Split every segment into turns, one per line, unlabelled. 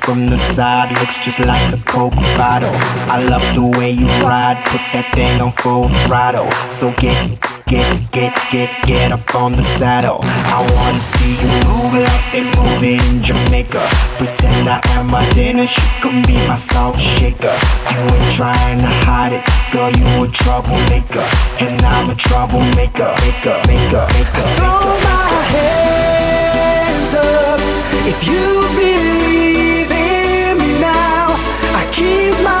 from the side looks just like a Coke bottle. I love the way you ride, put that thing on full throttle. So get, get, get, get, get up on the saddle. I wanna see you move like they move in Jamaica. Pretend I am my dinner, she can be my salt shaker. You ain't trying to hide it, girl, you a troublemaker. And I'm a troublemaker, maker, maker, maker.
Throw my hands up if you believe keep my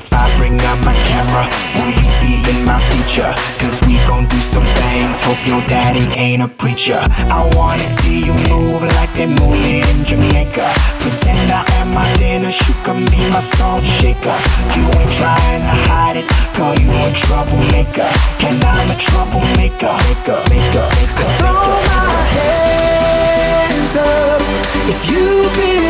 If I bring out my camera, will you be in my feature? Cause we gon' do some things, hope your daddy ain't a preacher. I wanna see you move like they move it in Jamaica. Pretend I am my dinner, you can be my salt shaker. You ain't trying to hide it, call you a troublemaker. And I'm a troublemaker, maker, maker, maker,
Throw
maker.
my hands up if you believe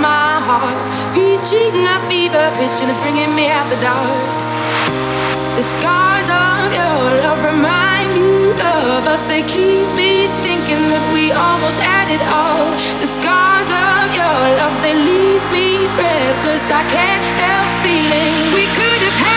my heart, reaching a fever pitch, and it's bringing me out the dark. The scars of your love remind me of us. They keep me thinking that we almost had it all. The scars of your love, they leave me breathless. I can't help feeling we could have had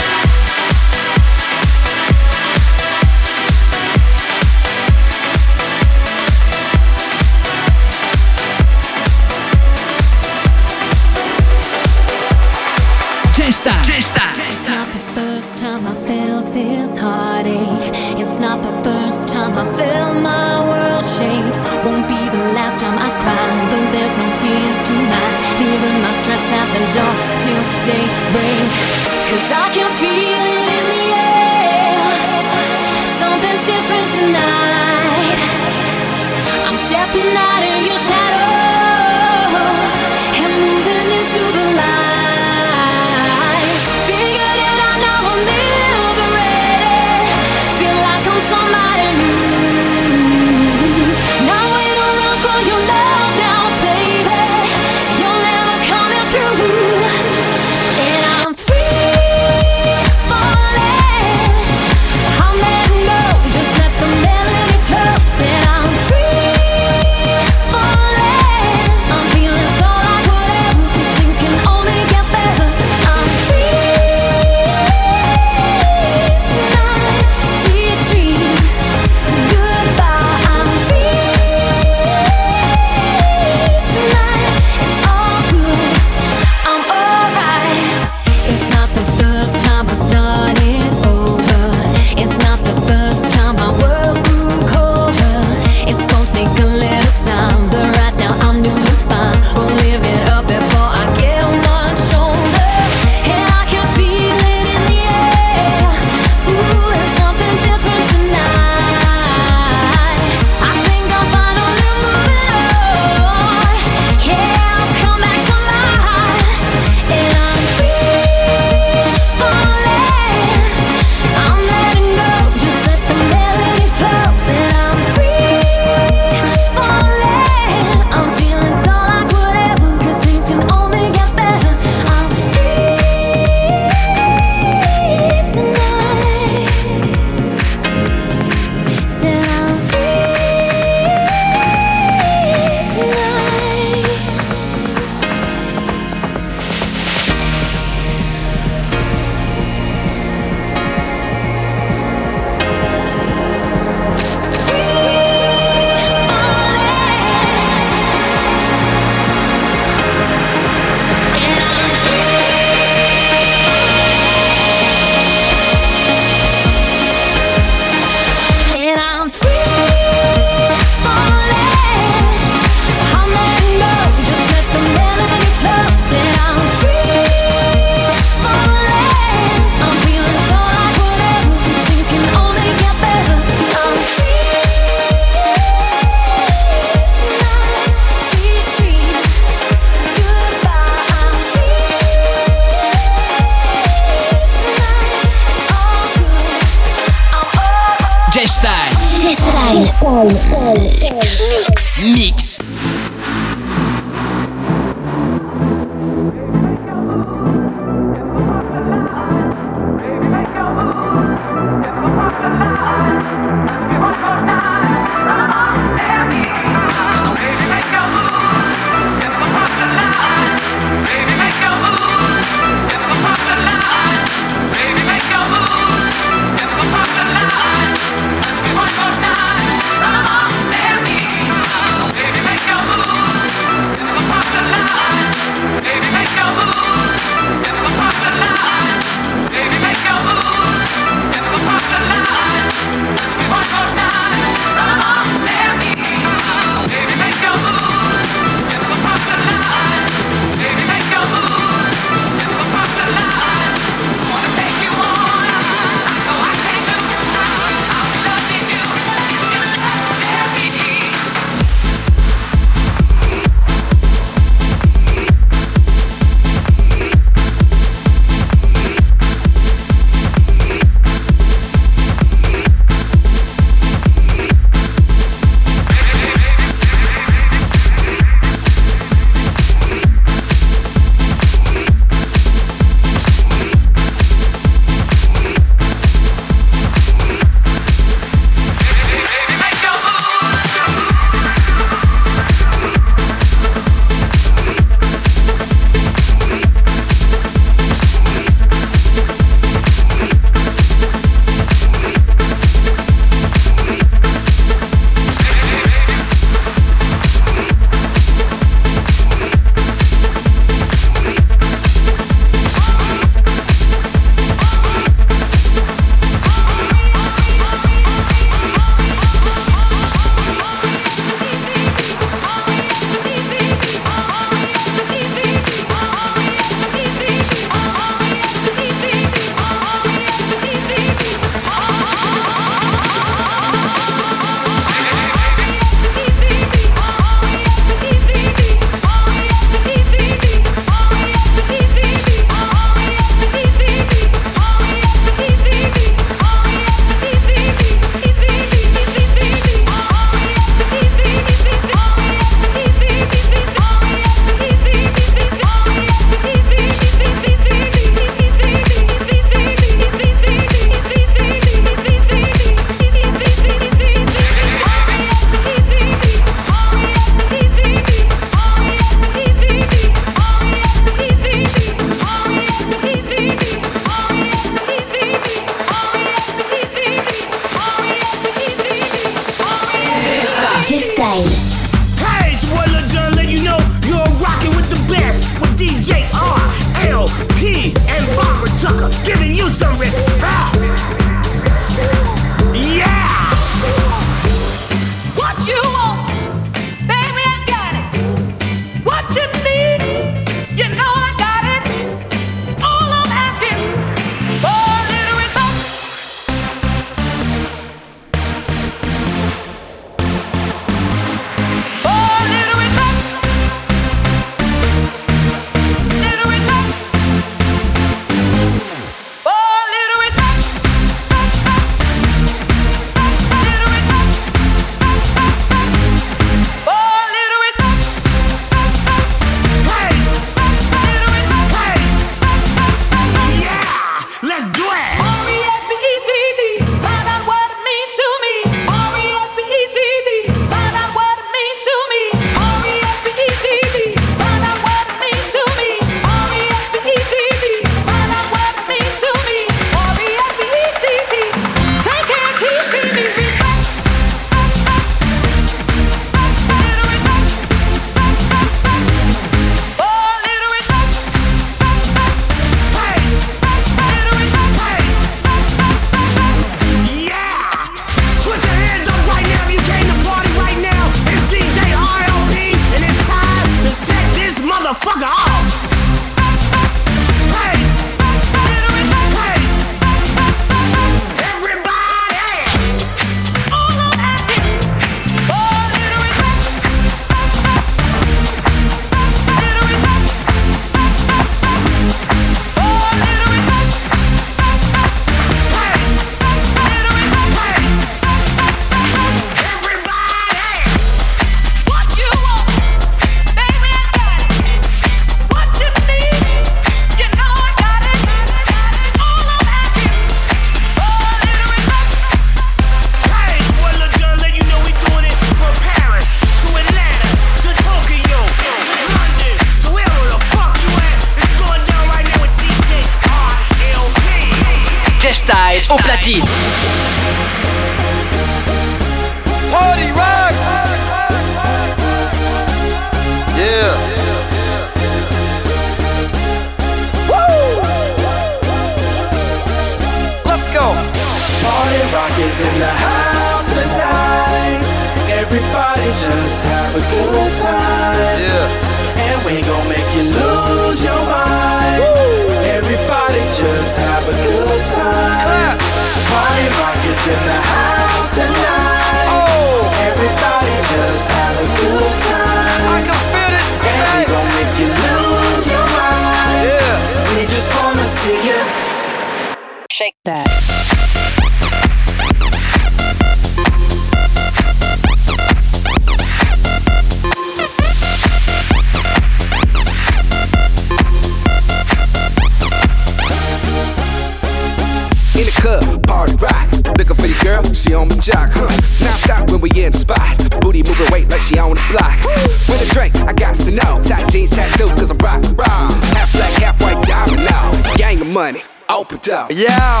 Locked out. Yeah,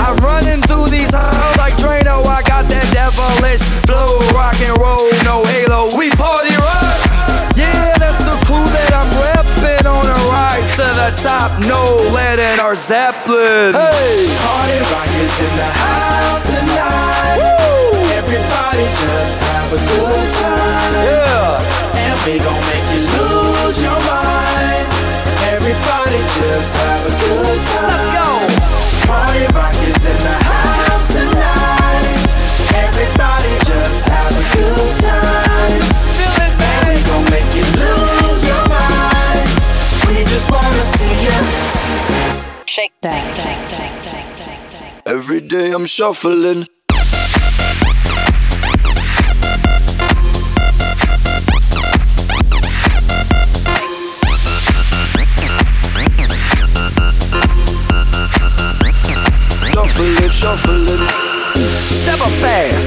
I'm
running through these halls like Drano. I got that devilish flow, rock and roll, no halo. We party rock. Yeah, that's the clue that I'm repping on a rise to the top. No letting our Zeppelin. Hey,
party rock is in the house tonight. Woo! Everybody just have a good time.
Yeah,
and we gon' make you lose your mind. Everybody just have a good time.
Let's go.
Party rock is in the house tonight. Everybody just have a good time.
Feel it,
baby. And gon' make you lose your mind. We just wanna see you.
Shake that.
Every day I'm shuffling.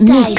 Mix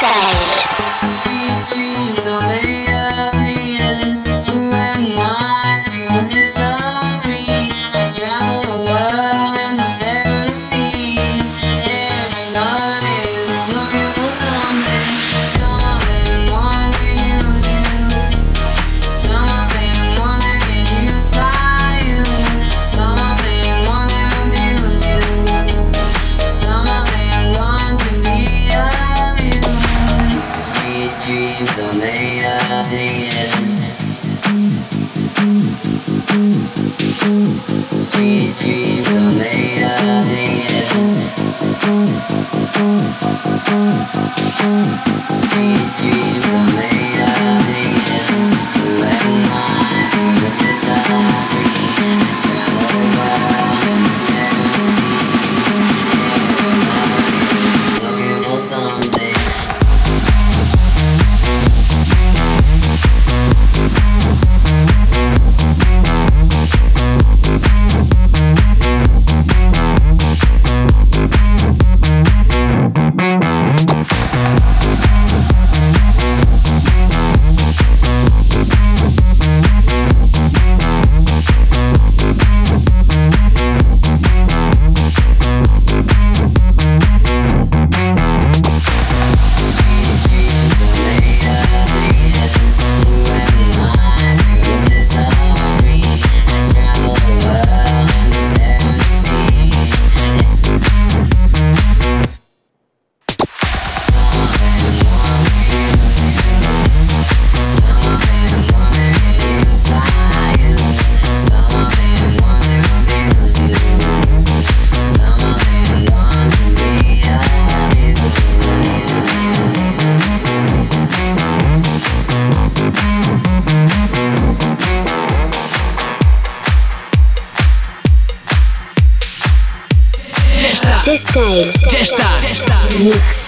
side.
Tell us how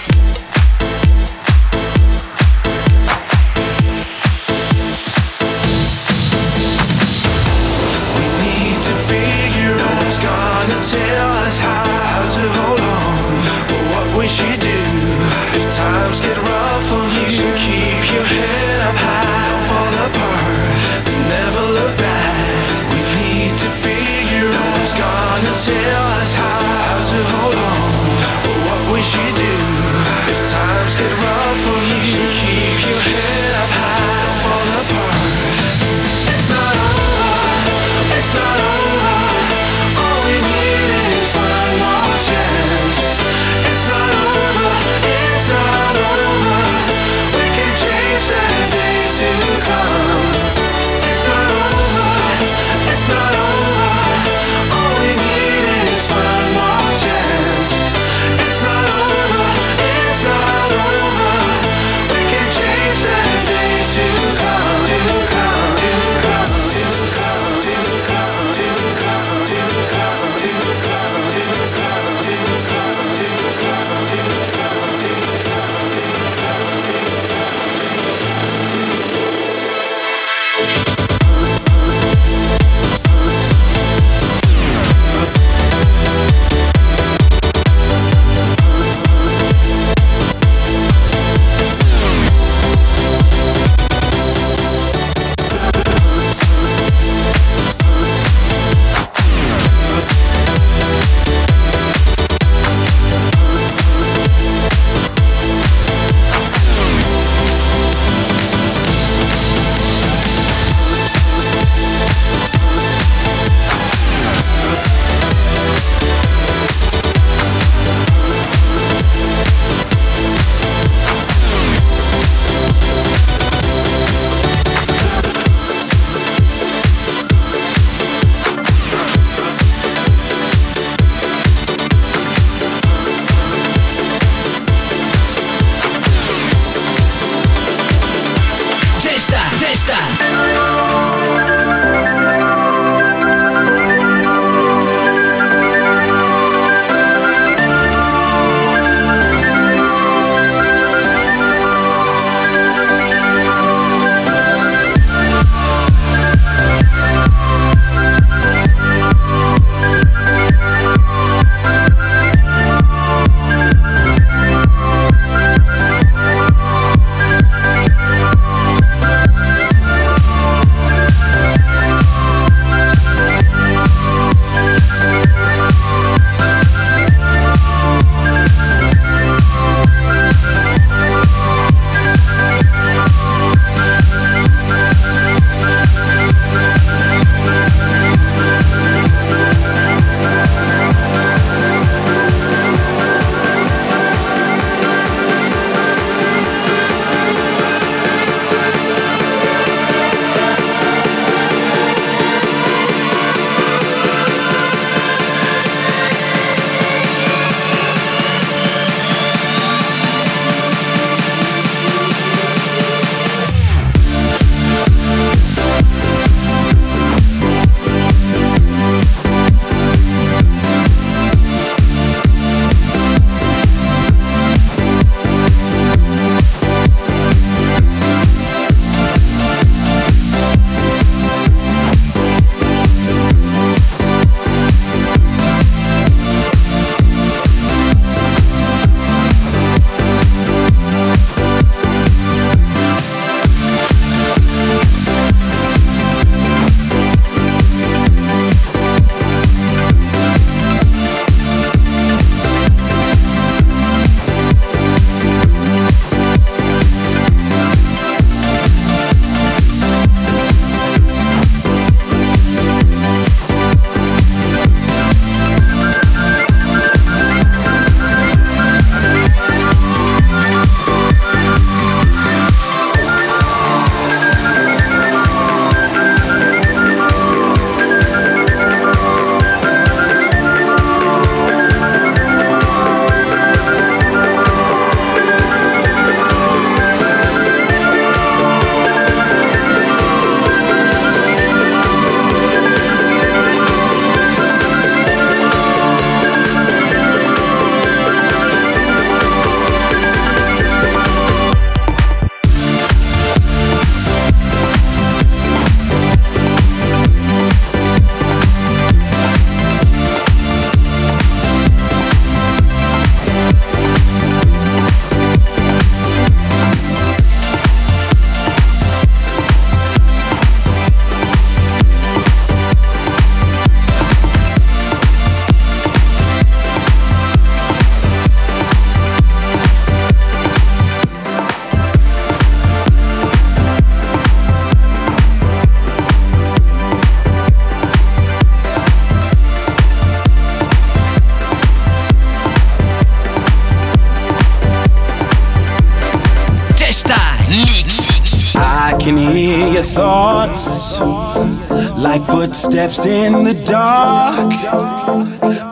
like footsteps in the dark.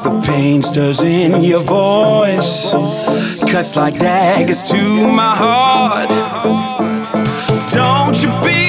The pain stirs in your voice, cuts like daggers to my heart. Don't you be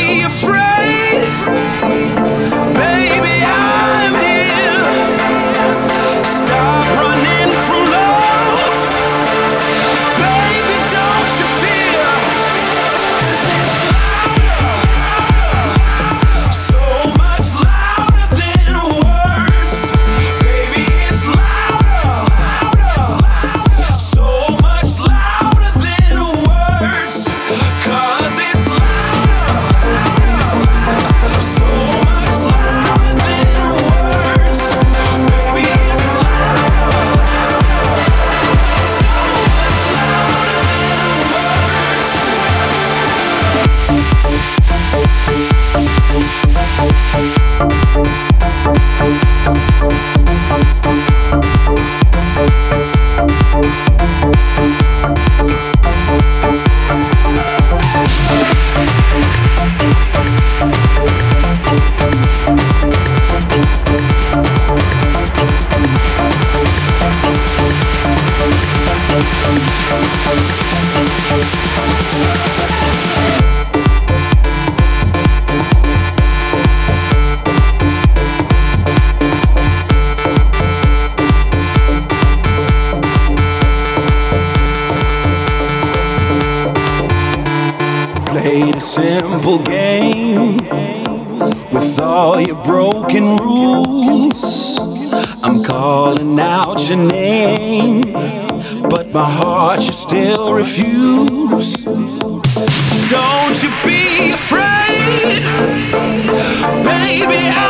played a simple game with all your broken rules. I'm calling out your name, but my heart you still refuse. Don't you be afraid, baby.
I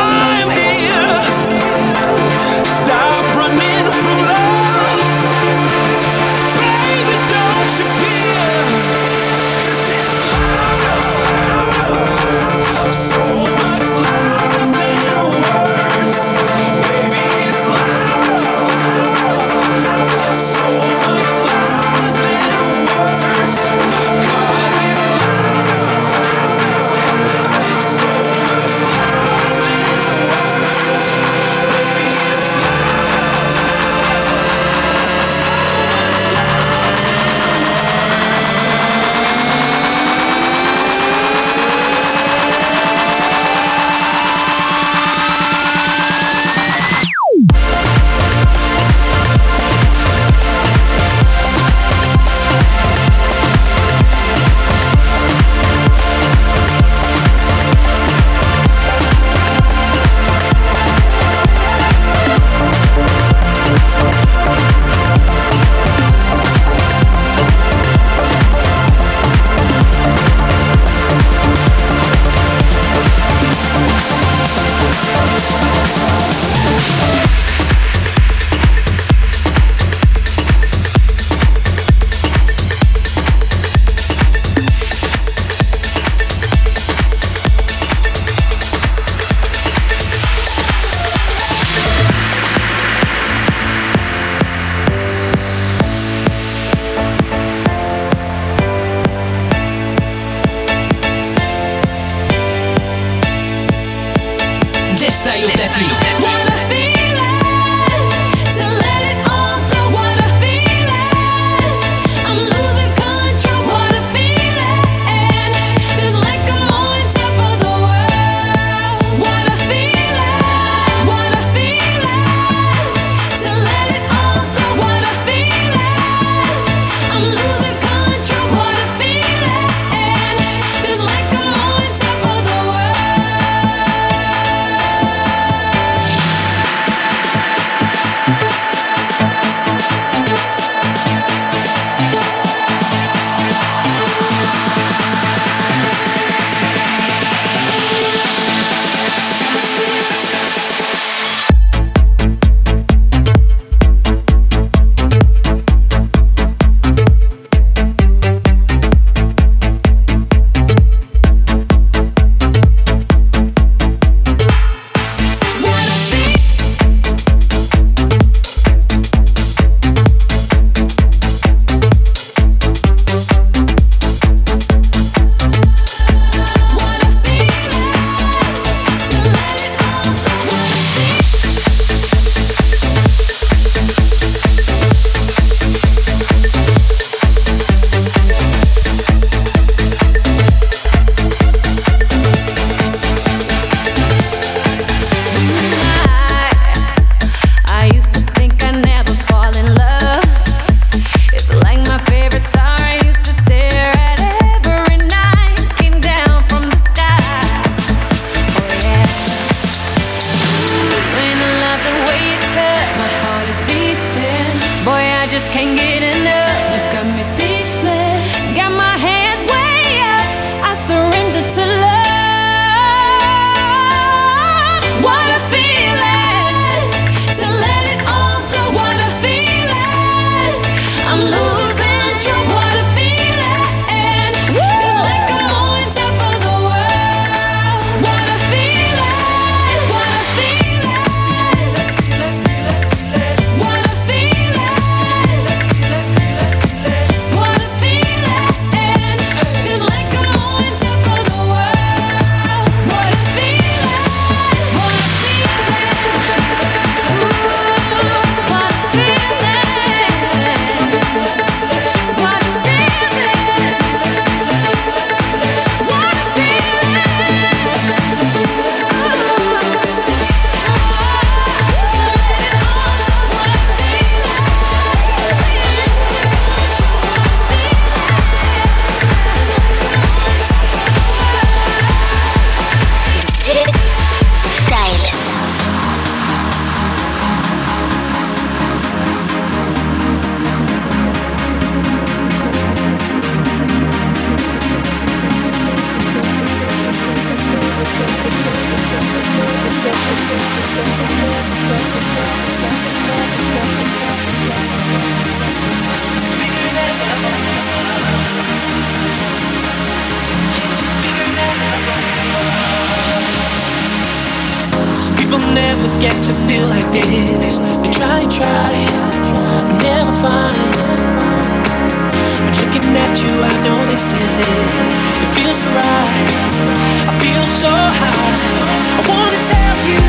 know this is it. It feels so right. I feel so high. I wanna tell you,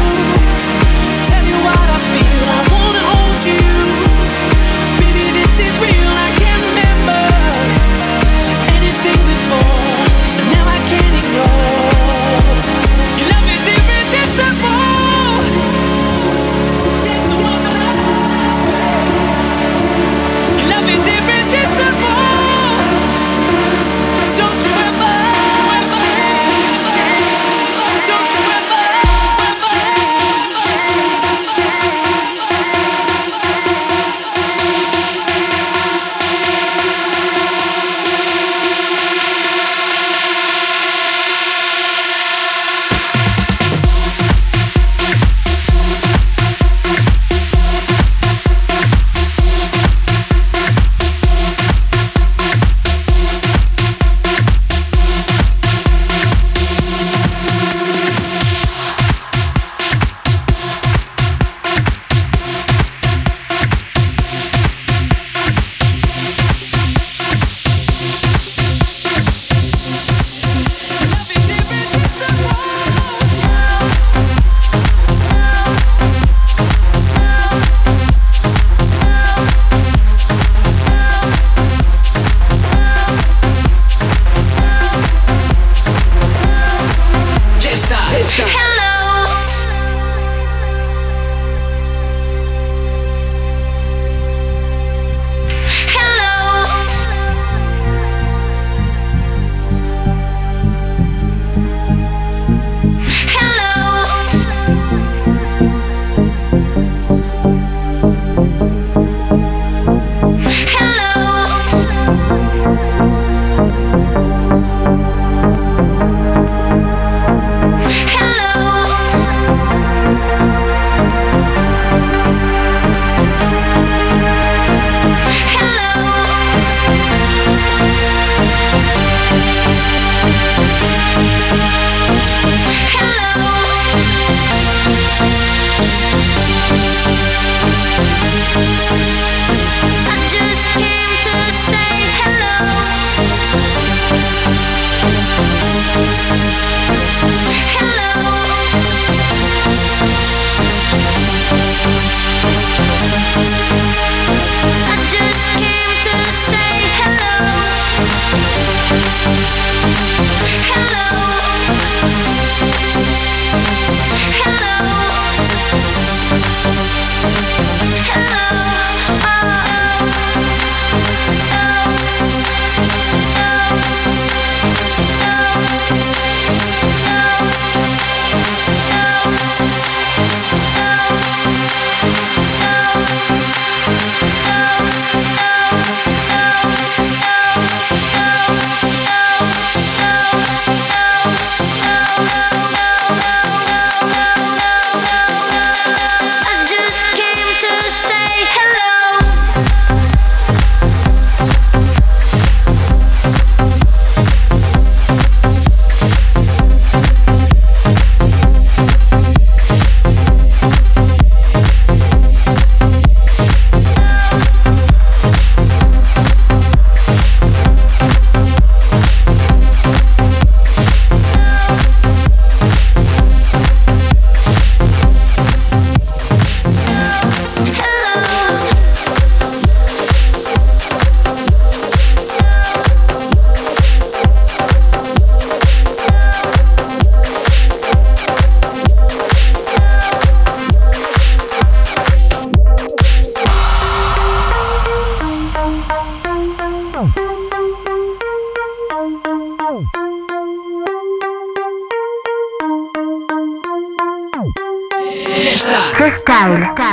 tell you what I feel.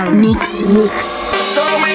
Mix. Mix.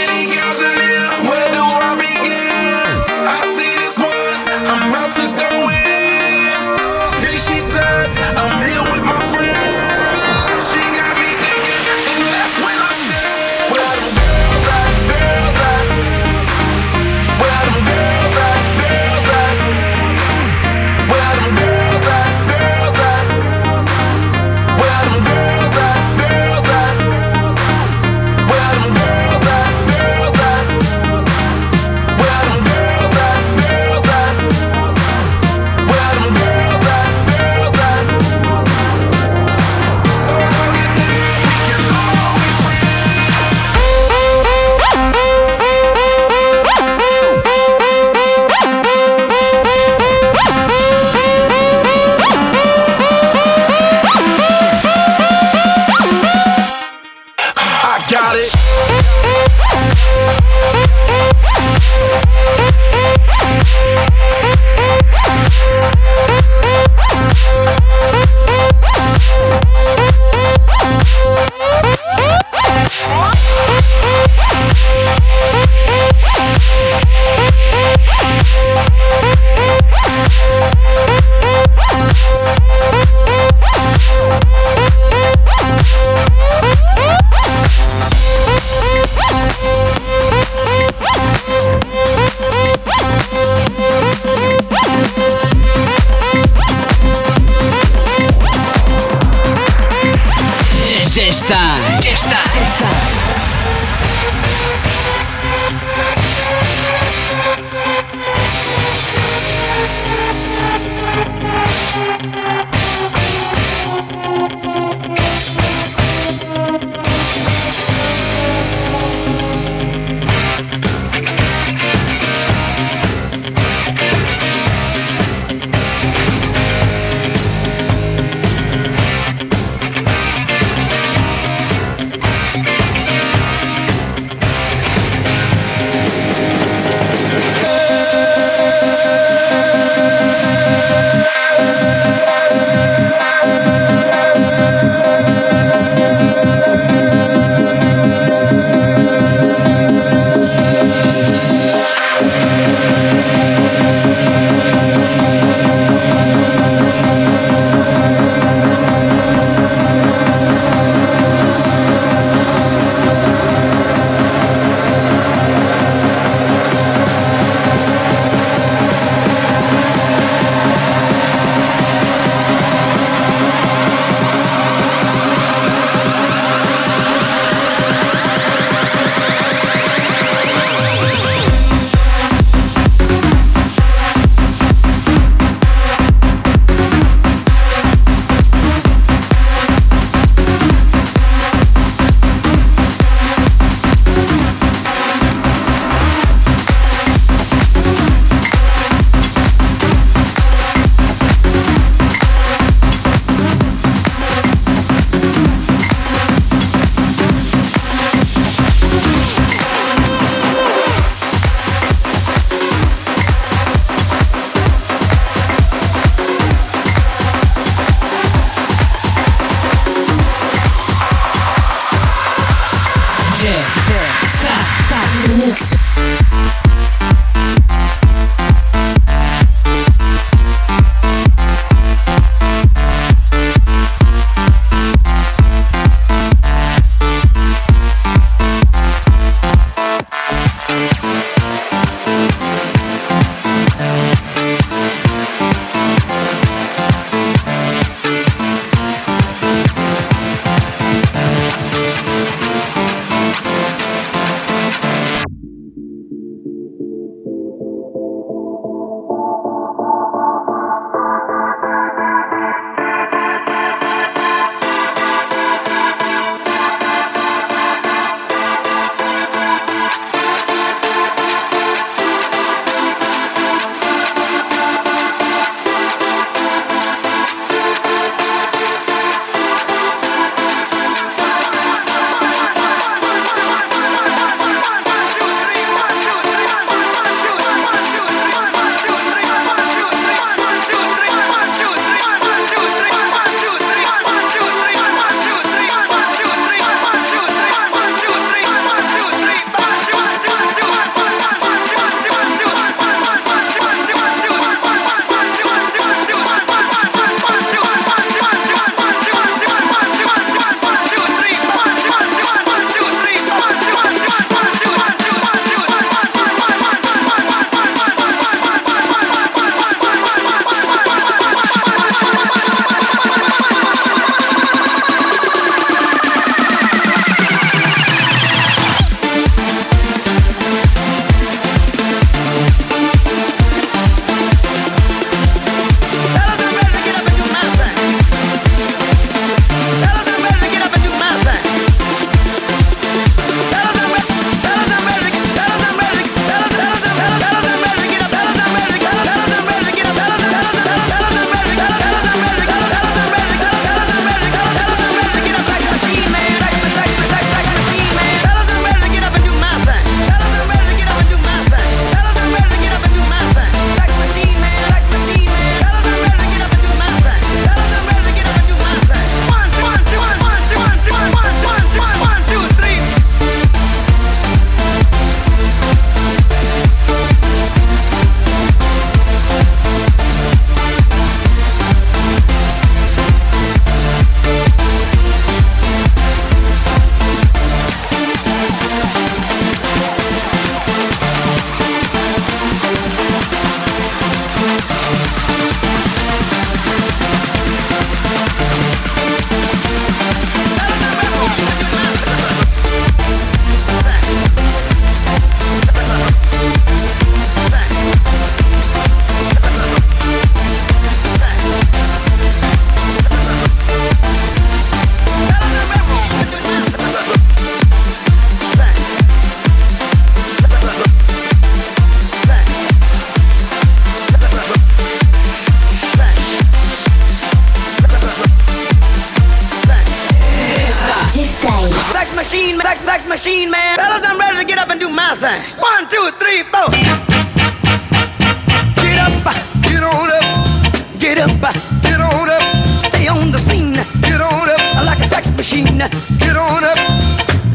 Up, get on up. Stay on the scene, get on up. Like a sex machine. Get on up,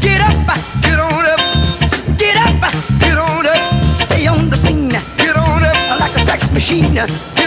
get up, get on up, get up, get on up. Stay on the scene, get on up. Like a sex machine.